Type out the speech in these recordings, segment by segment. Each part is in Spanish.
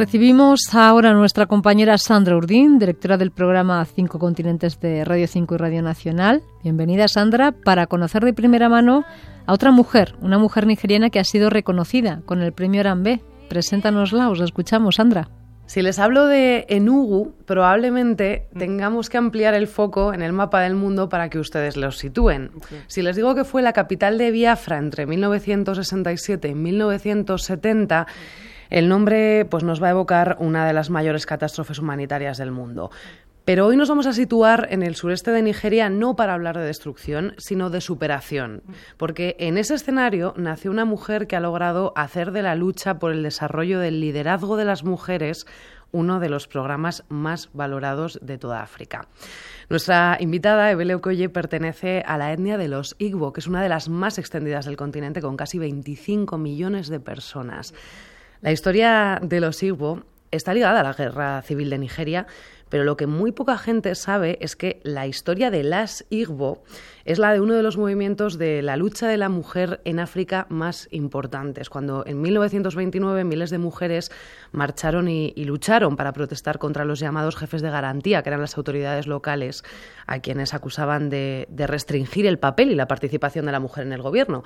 Recibimos ahora a nuestra compañera Sandra Urdín, directora del programa Cinco Continentes de Radio 5 y Radio Nacional. Bienvenida, Sandra, para conocer de primera mano a otra mujer, una mujer nigeriana que ha sido reconocida con el premio Arambe. Preséntanosla, os escuchamos, Sandra. Si les hablo de Enugu, probablemente tengamos que ampliar el foco en el mapa del mundo para que ustedes los sitúen. Si les digo que fue la capital de Biafra entre 1967 y 1970, el nombre pues, nos va a evocar una de las mayores catástrofes humanitarias del mundo. Pero hoy nos vamos a situar en el sureste de Nigeria no para hablar de destrucción, sino de superación, porque en ese escenario nació una mujer que ha logrado hacer de la lucha por el desarrollo del liderazgo de las mujeres uno de los programas más valorados de toda África. Nuestra invitada, Ebele Okoye, pertenece a la etnia de los Igbo, que es una de las más extendidas del continente, con casi 25 millones de personas. La historia de los Igbo está ligada a la guerra civil de Nigeria, pero lo que muy poca gente sabe es que la historia de las Igbo es la de uno de los movimientos de la lucha de la mujer en África más importantes, cuando en 1929 miles de mujeres marcharon y, lucharon para protestar contra los llamados jefes de garantía, que eran las autoridades locales, a quienes acusaban de restringir el papel y la participación de la mujer en el gobierno.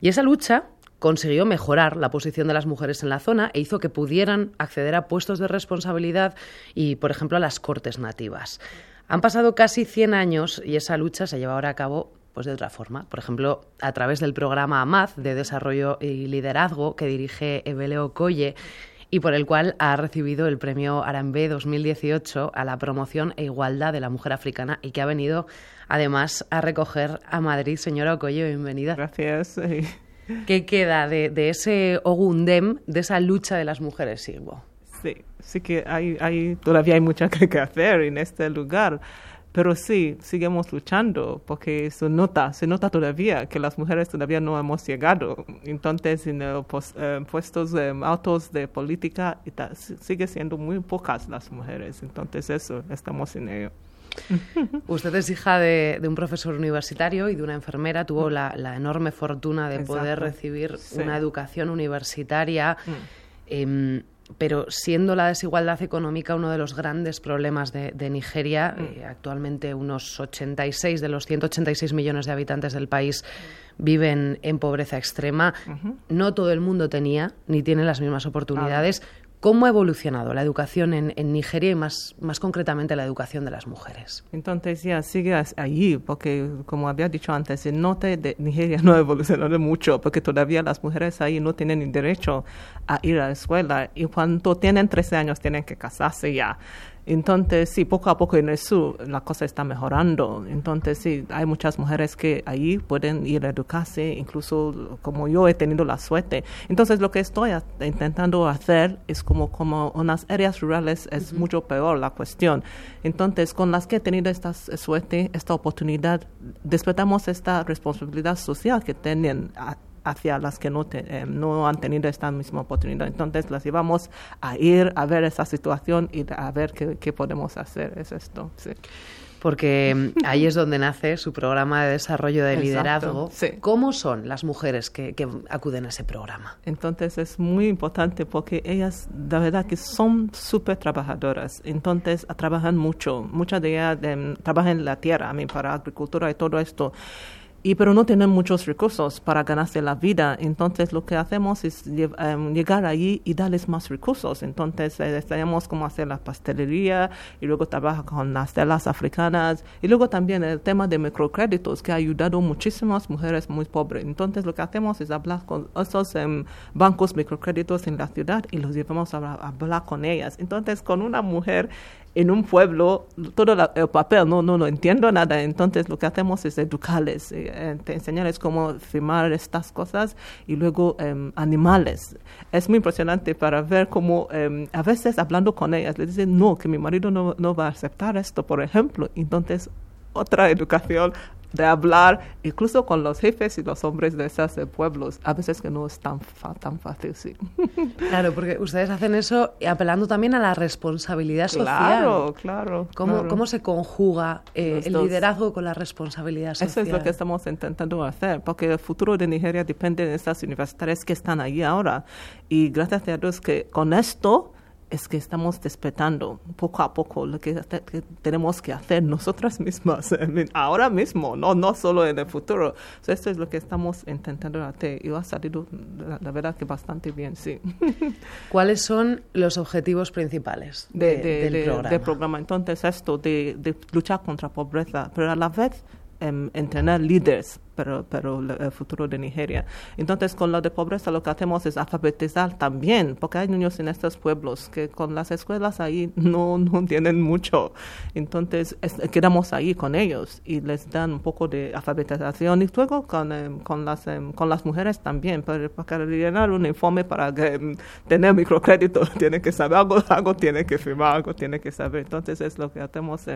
Y esa lucha consiguió mejorar la posición de las mujeres en la zona e hizo que pudieran acceder a puestos de responsabilidad y, por ejemplo, a las cortes nativas. Han pasado casi 100 años y esa lucha se lleva ahora a cabo pues de otra forma. Por ejemplo, a través del programa AMAZ de Desarrollo y Liderazgo que dirige Eveleo Colle y por el cual ha recibido el premio Arambe 2018 a la promoción e igualdad de la mujer africana y que ha venido además a recoger a Madrid. Señora Ocolle, bienvenida. Gracias. ¿Qué queda de, ese Ogundem, de esa lucha de las mujeres Igbo? Sí, sí que hay, hay, todavía hay mucho que hacer en este lugar. Pero sí, seguimos luchando porque se nota, se nota todavía que las mujeres todavía no hemos llegado. Entonces, en eh, puestos eh, altos de política, sigue siendo muy pocas las mujeres. Entonces, eso, estamos en ello. Usted es hija de, un profesor universitario y de una enfermera. Tuvo la, enorme fortuna de poder recibir una educación universitaria. Mm. Em, pero siendo la desigualdad económica uno de los grandes problemas de, Nigeria, mm. eh, actualmente unos 86 de los 186 millones de habitantes del país viven en pobreza extrema, no todo el mundo tenía ni tiene las mismas oportunidades. ¿Cómo ha evolucionado la educación en, Nigeria y más, más concretamente la educación de las mujeres? Entonces ya sigue allí, porque como había dicho antes, Nigeria no ha evolucionado mucho, porque todavía las mujeres ahí no tienen derecho a ir a la escuela y cuando tienen 13 años tienen que casarse ya. Entonces, sí, poco a poco en el sur la cosa está mejorando. Entonces, sí, hay muchas mujeres que ahí pueden ir a educarse, incluso como yo he tenido la suerte. Entonces, lo que estoy intentando hacer es como, como unas áreas rurales es mucho peor la cuestión. Entonces, con las que he tenido esta suerte, esta oportunidad, despertamos esta responsabilidad social que tienen hacia las que no, eh, no han tenido esta misma oportunidad. Entonces las llevamos a ir a ver esa situación y a ver qué, podemos hacer. Es esto, sí. Porque mm, ahí es donde nace su programa de desarrollo de liderazgo. ¿Cómo son las mujeres que, acuden a ese programa? Entonces es muy importante porque ellas, la verdad, que son súper trabajadoras. Entonces trabajan mucho. Muchas de ellas em, trabajan en la tierra, a mí, para agricultura y todo esto y pero no tienen muchos recursos para ganarse la vida. Entonces lo que hacemos es em, llegar allí y darles más recursos. Entonces eh, tenemos como hacer la pastelería y luego trabajar con las telas africanas y luego también el tema de microcréditos que ha ayudado muchísimas mujeres muy pobres. Entonces lo que hacemos es hablar con esos em, bancos microcréditos en la ciudad y los llevamos a hablar con ellas. Entonces con una mujer en un pueblo todo el papel no, no, no entiendo nada, entonces lo que hacemos es educarles, eh, eh, enseñarles cómo firmar estas cosas y luego em, animales. Es muy impresionante para ver cómo em, a veces hablando con ellas les dicen no, que mi marido no, no va a aceptar esto, por ejemplo, entonces otra educación de hablar incluso con los jefes y los hombres de esos pueblos. A veces que no es tan, tan fácil, sí. Claro, porque ustedes hacen eso apelando también a la responsabilidad social. Claro, claro. ¿Cómo, ¿cómo se conjuga eh, el liderazgo con la responsabilidad social? Eso es lo que estamos intentando hacer, porque el futuro de Nigeria depende de estas universidades que están ahí ahora. Y gracias a Dios que con esto es que estamos despertando poco a poco lo que, tenemos que hacer nosotras mismas ahora mismo, no, no solo en el futuro. esto es lo que estamos intentando hacer y ha salido, la, verdad, que bastante bien, sí. ¿Cuáles son los objetivos principales del programa? programa? Entonces, esto de, de luchar contra pobreza, pero a la vez em, entrenar líderes pero, el futuro de Nigeria. Entonces, con lo de pobreza, lo que hacemos es alfabetizar también, porque hay niños en estos pueblos que con las escuelas ahí no, no tienen mucho. Entonces, quedamos ahí con ellos y les dan un poco de alfabetización y luego con, em, con, las, em, con las mujeres también, para, para llenar un informe para em, tener microcrédito, tiene que saber algo, algo tiene que firmar, algo tiene que saber. Entonces, es lo que estamos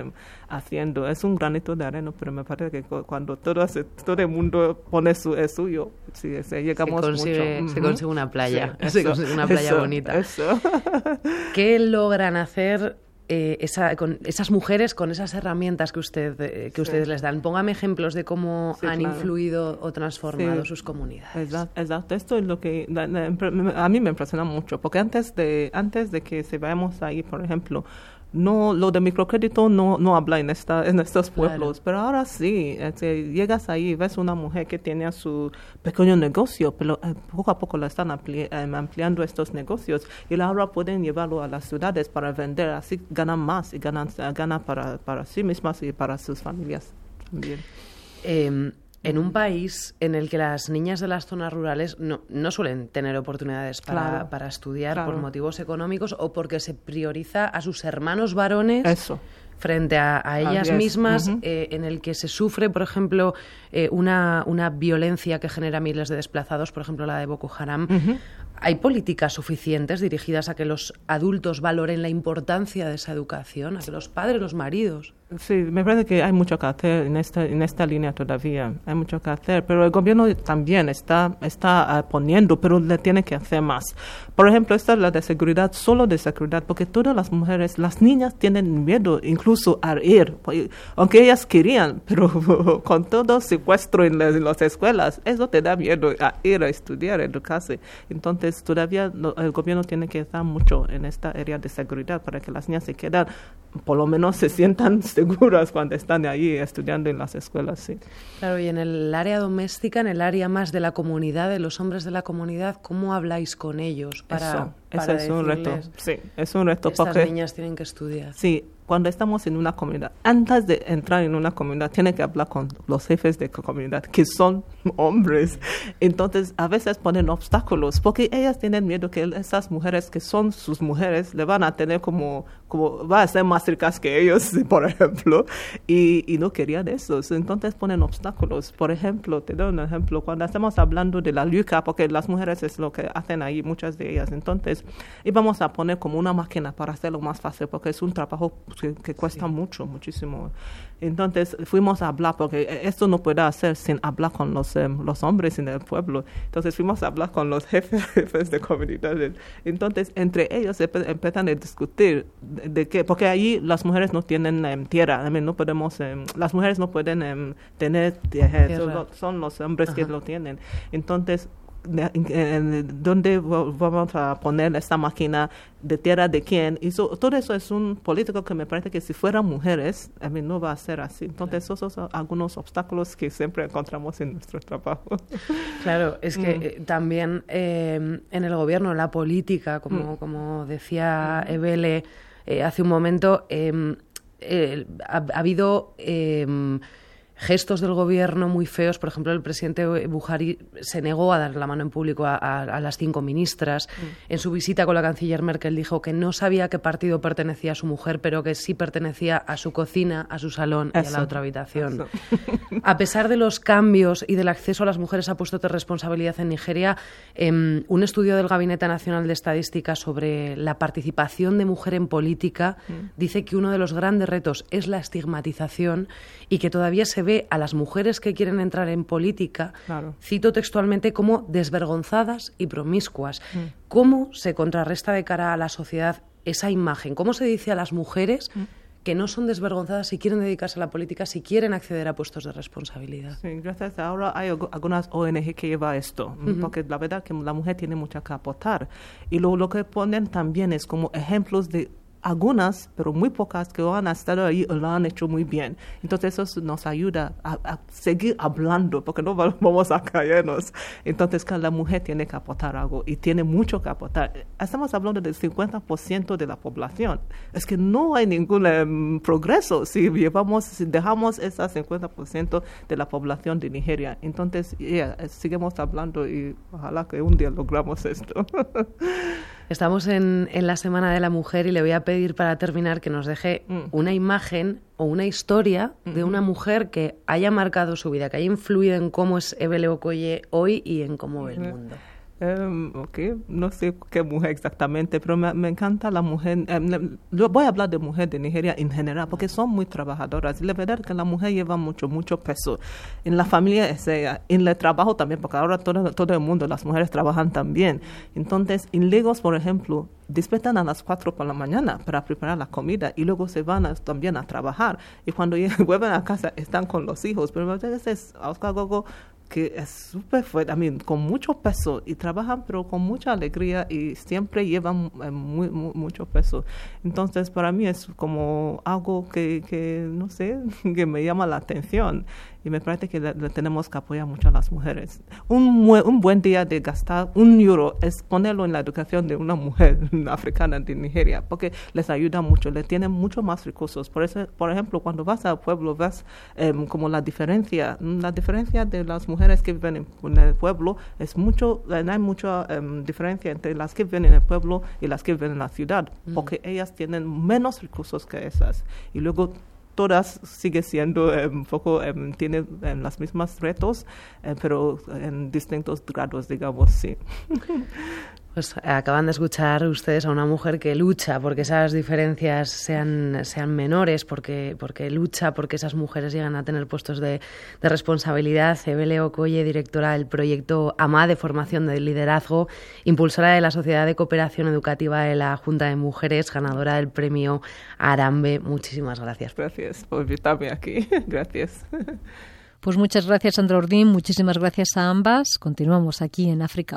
haciendo. Es un granito de arena, pero me parece que cuando todo, todo el mundo pone su, es suyo. Sí, llegamos se consigue, mucho. Se consigue una playa, se consigue una playa bonita. ¿Qué logran hacer eh, esa, con esas mujeres con esas herramientas que usted eh, que ustedes les dan. Póngame ejemplos de cómo han influido o transformado sus comunidades. Exacto, esto es lo que a mí me impresiona mucho, porque antes de antes de que se vayamos ahí, por ejemplo, no lo de microcrédito no no habla en esta en estos pueblos. Pero ahora sí este, llegas ahí ves una mujer que tiene su pequeño negocio pero eh, poco a poco la están em, ampliando estos negocios y ahora pueden llevarlo a las ciudades para vender así ganan más y ganan ganan para para sí mismas y para sus familias también. Em, en un país en el que las niñas de las zonas rurales no, no suelen tener oportunidades para, para estudiar por motivos económicos o porque se prioriza a sus hermanos varones frente a, ellas mismas, eh, en el que se sufre, por ejemplo, eh, una, una, violencia que genera miles de desplazados, por ejemplo la de Boko Haram. ¿Hay políticas suficientes dirigidas a que los adultos valoren la importancia de esa educación, a que los padres, los maridos Sí, me parece que hay mucho que hacer en esta, en esta línea todavía. Hay mucho que hacer, pero el gobierno también está, está ah, poniendo, pero le tiene que hacer más. Por ejemplo, esta es la de seguridad, solo de seguridad, porque todas las mujeres, las niñas tienen miedo incluso a ir, pues, aunque ellas querían, pero con todo secuestro en las, en las escuelas, eso te da miedo a ir a estudiar, a educarse. Entonces, todavía el gobierno tiene que hacer mucho en esta área de seguridad para que las niñas se quedan, por lo menos se sientan seguras cuando están ahí estudiando en las escuelas, sí. Claro, y en el área doméstica, en el área más de la comunidad, de los hombres de la comunidad, ¿cómo habláis con ellos para, Eso, es un reto, sí, es un reto. Estas niñas tienen que estudiar. Sí, cuando estamos en una comunidad, antes de entrar en una comunidad, tiene que hablar con los jefes de comunidad, que son hombres. Entonces, a veces ponen obstáculos, porque ellas tienen miedo que esas mujeres que son sus mujeres le van a tener como, como va a ser más ricas que ellos, por ejemplo, y, y no querían eso. Entonces, ponen obstáculos. Por ejemplo, te doy un ejemplo, cuando estamos hablando de la luca, porque las mujeres es lo que hacen ahí, muchas de ellas. Entonces, íbamos a poner como una máquina para hacerlo más fácil, porque es un trabajo que, cuesta mucho, muchísimo. Entonces fuimos a hablar, porque esto no puede hacer sin hablar con los, em, los hombres en el pueblo. Entonces fuimos a hablar con los jefes, jefes de comunidades. Entonces entre ellos empiezan a discutir de, qué, porque allí las mujeres no tienen em, tierra, no podemos, em, las mujeres no pueden tener tierra, son, los hombres que lo tienen. Entonces dónde vamos a poner esta máquina de tierra de quién. Y todo eso es un político que me parece que si fueran mujeres, a mí no va a ser así. Entonces, esos son algunos obstáculos que siempre encontramos en nuestro trabajo. Claro, es que mm. eh, también eh, en el gobierno, en la política, como, mm. como decía mm. Ebele eh, hace un momento, ha, ha, habido gestos del gobierno muy feos. Por ejemplo, el presidente Buhari se negó a dar la mano en público a, las cinco ministras. Mm. En su visita con la canciller Merkel dijo que no sabía qué partido pertenecía a su mujer, pero que sí pertenecía a su cocina, a su salón y a la otra habitación. A pesar de los cambios y del acceso a las mujeres a puestos de responsabilidad en Nigeria, em, un estudio del Gabinete Nacional de Estadística sobre la participación de mujer en política mm. dice que uno de los grandes retos es la estigmatización y que todavía se ve a las mujeres que quieren entrar en política, cito textualmente, como desvergonzadas y promiscuas. Mm. ¿Cómo se contrarresta de cara a la sociedad esa imagen? ¿Cómo se dice a las mujeres mm. que no son desvergonzadas si quieren dedicarse a la política, si quieren acceder a puestos de responsabilidad. Sí, gracias. Ahora hay algunas ONG que llevan esto, porque la verdad que la mujer tiene mucho que aportar. Y lo, lo que ponen también es como ejemplos de algunas, pero muy pocas que han estado ahí lo han hecho muy bien. Entonces eso nos ayuda a, seguir hablando, porque no vamos a caernos. Entonces cada mujer tiene que aportar algo y tiene mucho que aportar. Estamos hablando del 50% de la población. Es que no hay ningún em, progreso si llevamos, si dejamos ese 50% de la población de Nigeria. Entonces, yeah, seguimos hablando y ojalá que un día logramos esto. Estamos en, en, la Semana de la Mujer y le voy a pedir para terminar que nos deje mm. una imagen o una historia de una mujer que haya marcado su vida, que haya influido en cómo es Ebele Okoye hoy y en cómo ve el mundo. Um, no sé qué mujer exactamente, pero me, encanta la mujer. Um, voy a hablar de mujer de Nigeria en general, porque son muy trabajadoras. Y la verdad es que la mujer lleva mucho, mucho peso. En la familia es ella, en el trabajo también, porque ahora todo, todo el mundo, las mujeres trabajan también. Entonces, en Lagos, por ejemplo, despiertan a las 4 por la mañana para preparar la comida y luego se van también a trabajar. Y cuando vuelven a casa, están con los hijos. Pero a veces, Oscar Gogo que es súper fuerte, I mean, con mucho peso y trabajan pero con mucha alegría y siempre llevan eh, muy, mucho peso. Entonces para mí es como algo que, que, no sé, que me llama la atención y me parece que le, tenemos que apoyar mucho a las mujeres. Un, un, buen día de gastar un euro es ponerlo en la educación de una mujer africana de Nigeria, porque les ayuda mucho, le tienen mucho más recursos. Por, eso, por ejemplo, cuando vas al pueblo, ves em, como la diferencia, la diferencia de las mujeres que viven en, el pueblo es mucho, hay mucha em, diferencia entre las que viven en el pueblo y las que viven en la ciudad, mm. porque ellas tienen menos recursos que esas. Y luego todas sigue siendo eh, un poco, eh, tiene eh, las mismas retos, pero en distintos grados, digamos, sí. Pues acaban de escuchar ustedes a una mujer que lucha porque esas diferencias sean, sean menores, porque, porque lucha porque esas mujeres llegan a tener puestos de, de responsabilidad. Ebele Okoye, directora del proyecto AMA de formación de liderazgo, impulsora de la Sociedad de Cooperación Educativa de la Junta de Mujeres, ganadora del premio Arambe. Muchísimas gracias. Gracias por invitarme aquí. gracias. Pues muchas gracias, Sandra Ordín. Muchísimas gracias a ambas. Continuamos aquí en África